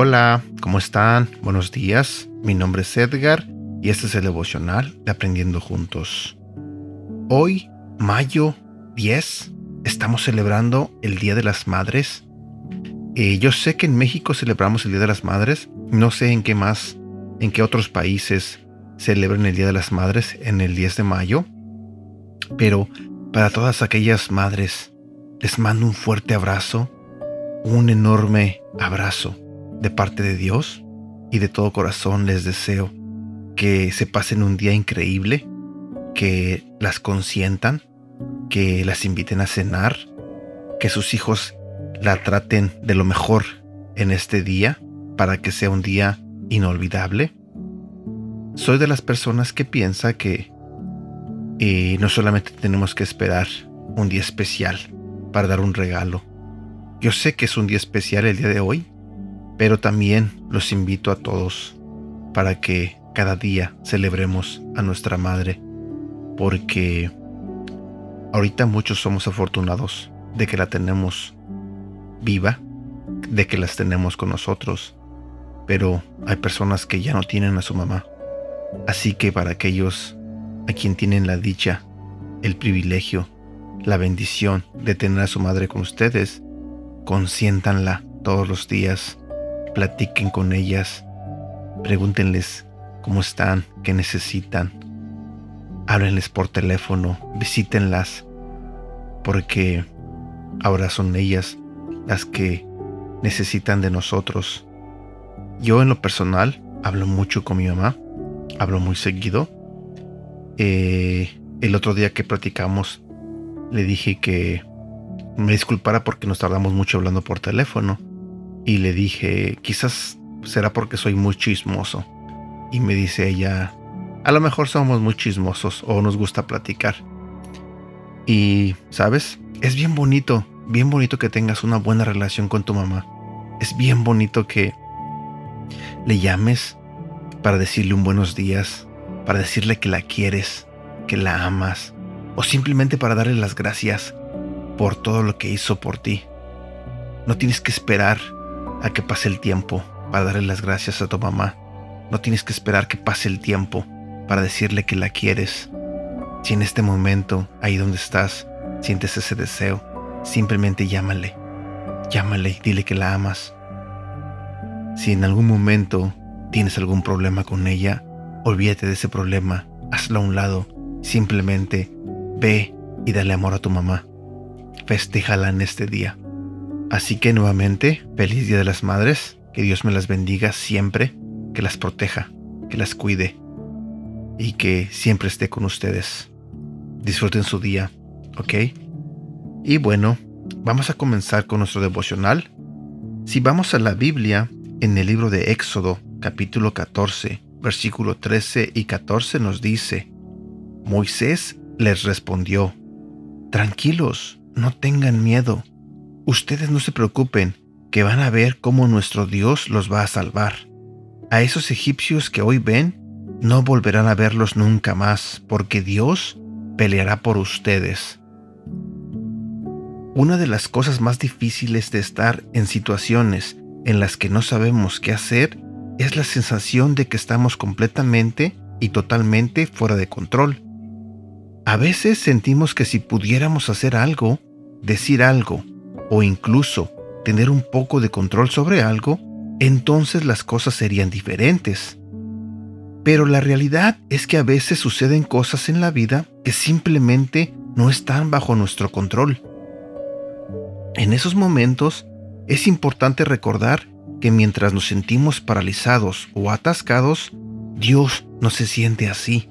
Hola, ¿cómo están? Buenos días. Mi nombre es Edgar y este es el devocional de Aprendiendo Juntos. Hoy, mayo 10, estamos celebrando el Día de las Madres. Eh, yo sé que en México celebramos el Día de las Madres. No sé en qué más, en qué otros países celebran el Día de las Madres en el 10 de mayo. Pero para todas aquellas madres, les mando un fuerte abrazo, un enorme abrazo de parte de Dios y de todo corazón les deseo que se pasen un día increíble, que las consientan, que las inviten a cenar, que sus hijos la traten de lo mejor en este día para que sea un día inolvidable. Soy de las personas que piensa que eh, no solamente tenemos que esperar un día especial para dar un regalo. Yo sé que es un día especial el día de hoy, pero también los invito a todos para que cada día celebremos a nuestra madre, porque ahorita muchos somos afortunados de que la tenemos viva, de que las tenemos con nosotros, pero hay personas que ya no tienen a su mamá. Así que para aquellos a quien tienen la dicha, el privilegio, la bendición de tener a su madre con ustedes, consiéntanla todos los días platiquen con ellas, pregúntenles cómo están, qué necesitan, háblenles por teléfono, visítenlas, porque ahora son ellas las que necesitan de nosotros. Yo en lo personal hablo mucho con mi mamá, hablo muy seguido. Eh, el otro día que platicamos le dije que me disculpara porque nos tardamos mucho hablando por teléfono y le dije, quizás será porque soy muy chismoso. Y me dice ella, a lo mejor somos muy chismosos o nos gusta platicar. Y, ¿sabes? Es bien bonito, bien bonito que tengas una buena relación con tu mamá. Es bien bonito que le llames para decirle un buenos días, para decirle que la quieres, que la amas, o simplemente para darle las gracias por todo lo que hizo por ti. No tienes que esperar a que pase el tiempo para darle las gracias a tu mamá. No tienes que esperar que pase el tiempo para decirle que la quieres. Si en este momento, ahí donde estás, sientes ese deseo, simplemente llámale. Llámale y dile que la amas. Si en algún momento tienes algún problema con ella, olvídate de ese problema, hazlo a un lado. Simplemente ve y dale amor a tu mamá. Festéjala en este día. Así que nuevamente, feliz Día de las Madres, que Dios me las bendiga siempre, que las proteja, que las cuide y que siempre esté con ustedes. Disfruten su día, ¿ok? Y bueno, vamos a comenzar con nuestro devocional. Si vamos a la Biblia, en el libro de Éxodo, capítulo 14, versículo 13 y 14 nos dice, Moisés les respondió, Tranquilos, no tengan miedo Ustedes no se preocupen, que van a ver cómo nuestro Dios los va a salvar. A esos egipcios que hoy ven, no volverán a verlos nunca más, porque Dios peleará por ustedes. Una de las cosas más difíciles de estar en situaciones en las que no sabemos qué hacer es la sensación de que estamos completamente y totalmente fuera de control. A veces sentimos que si pudiéramos hacer algo, decir algo, o incluso tener un poco de control sobre algo, entonces las cosas serían diferentes. Pero la realidad es que a veces suceden cosas en la vida que simplemente no están bajo nuestro control. En esos momentos es importante recordar que mientras nos sentimos paralizados o atascados, Dios no se siente así.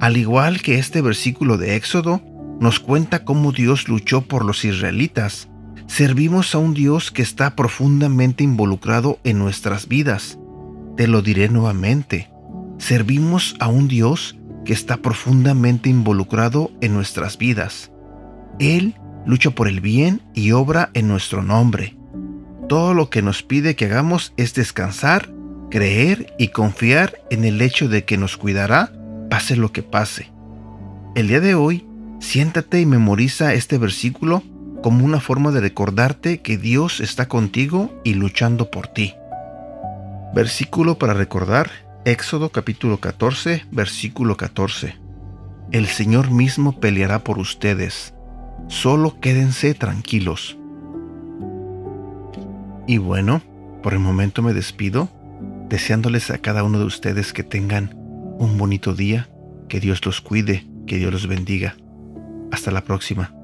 Al igual que este versículo de Éxodo nos cuenta cómo Dios luchó por los israelitas Servimos a un Dios que está profundamente involucrado en nuestras vidas. Te lo diré nuevamente. Servimos a un Dios que está profundamente involucrado en nuestras vidas. Él lucha por el bien y obra en nuestro nombre. Todo lo que nos pide que hagamos es descansar creer y confiar en el hecho de que nos cuidará pase lo que pase. El día de hoy, siéntate y memoriza este versículo como una forma de recordarte que Dios está contigo y luchando por ti. Versículo para recordar, Éxodo capítulo 14, versículo 14. El Señor mismo peleará por ustedes, solo quédense tranquilos. Y bueno, por el momento me despido, deseándoles a cada uno de ustedes que tengan un bonito día, que Dios los cuide, que Dios los bendiga. Hasta la próxima.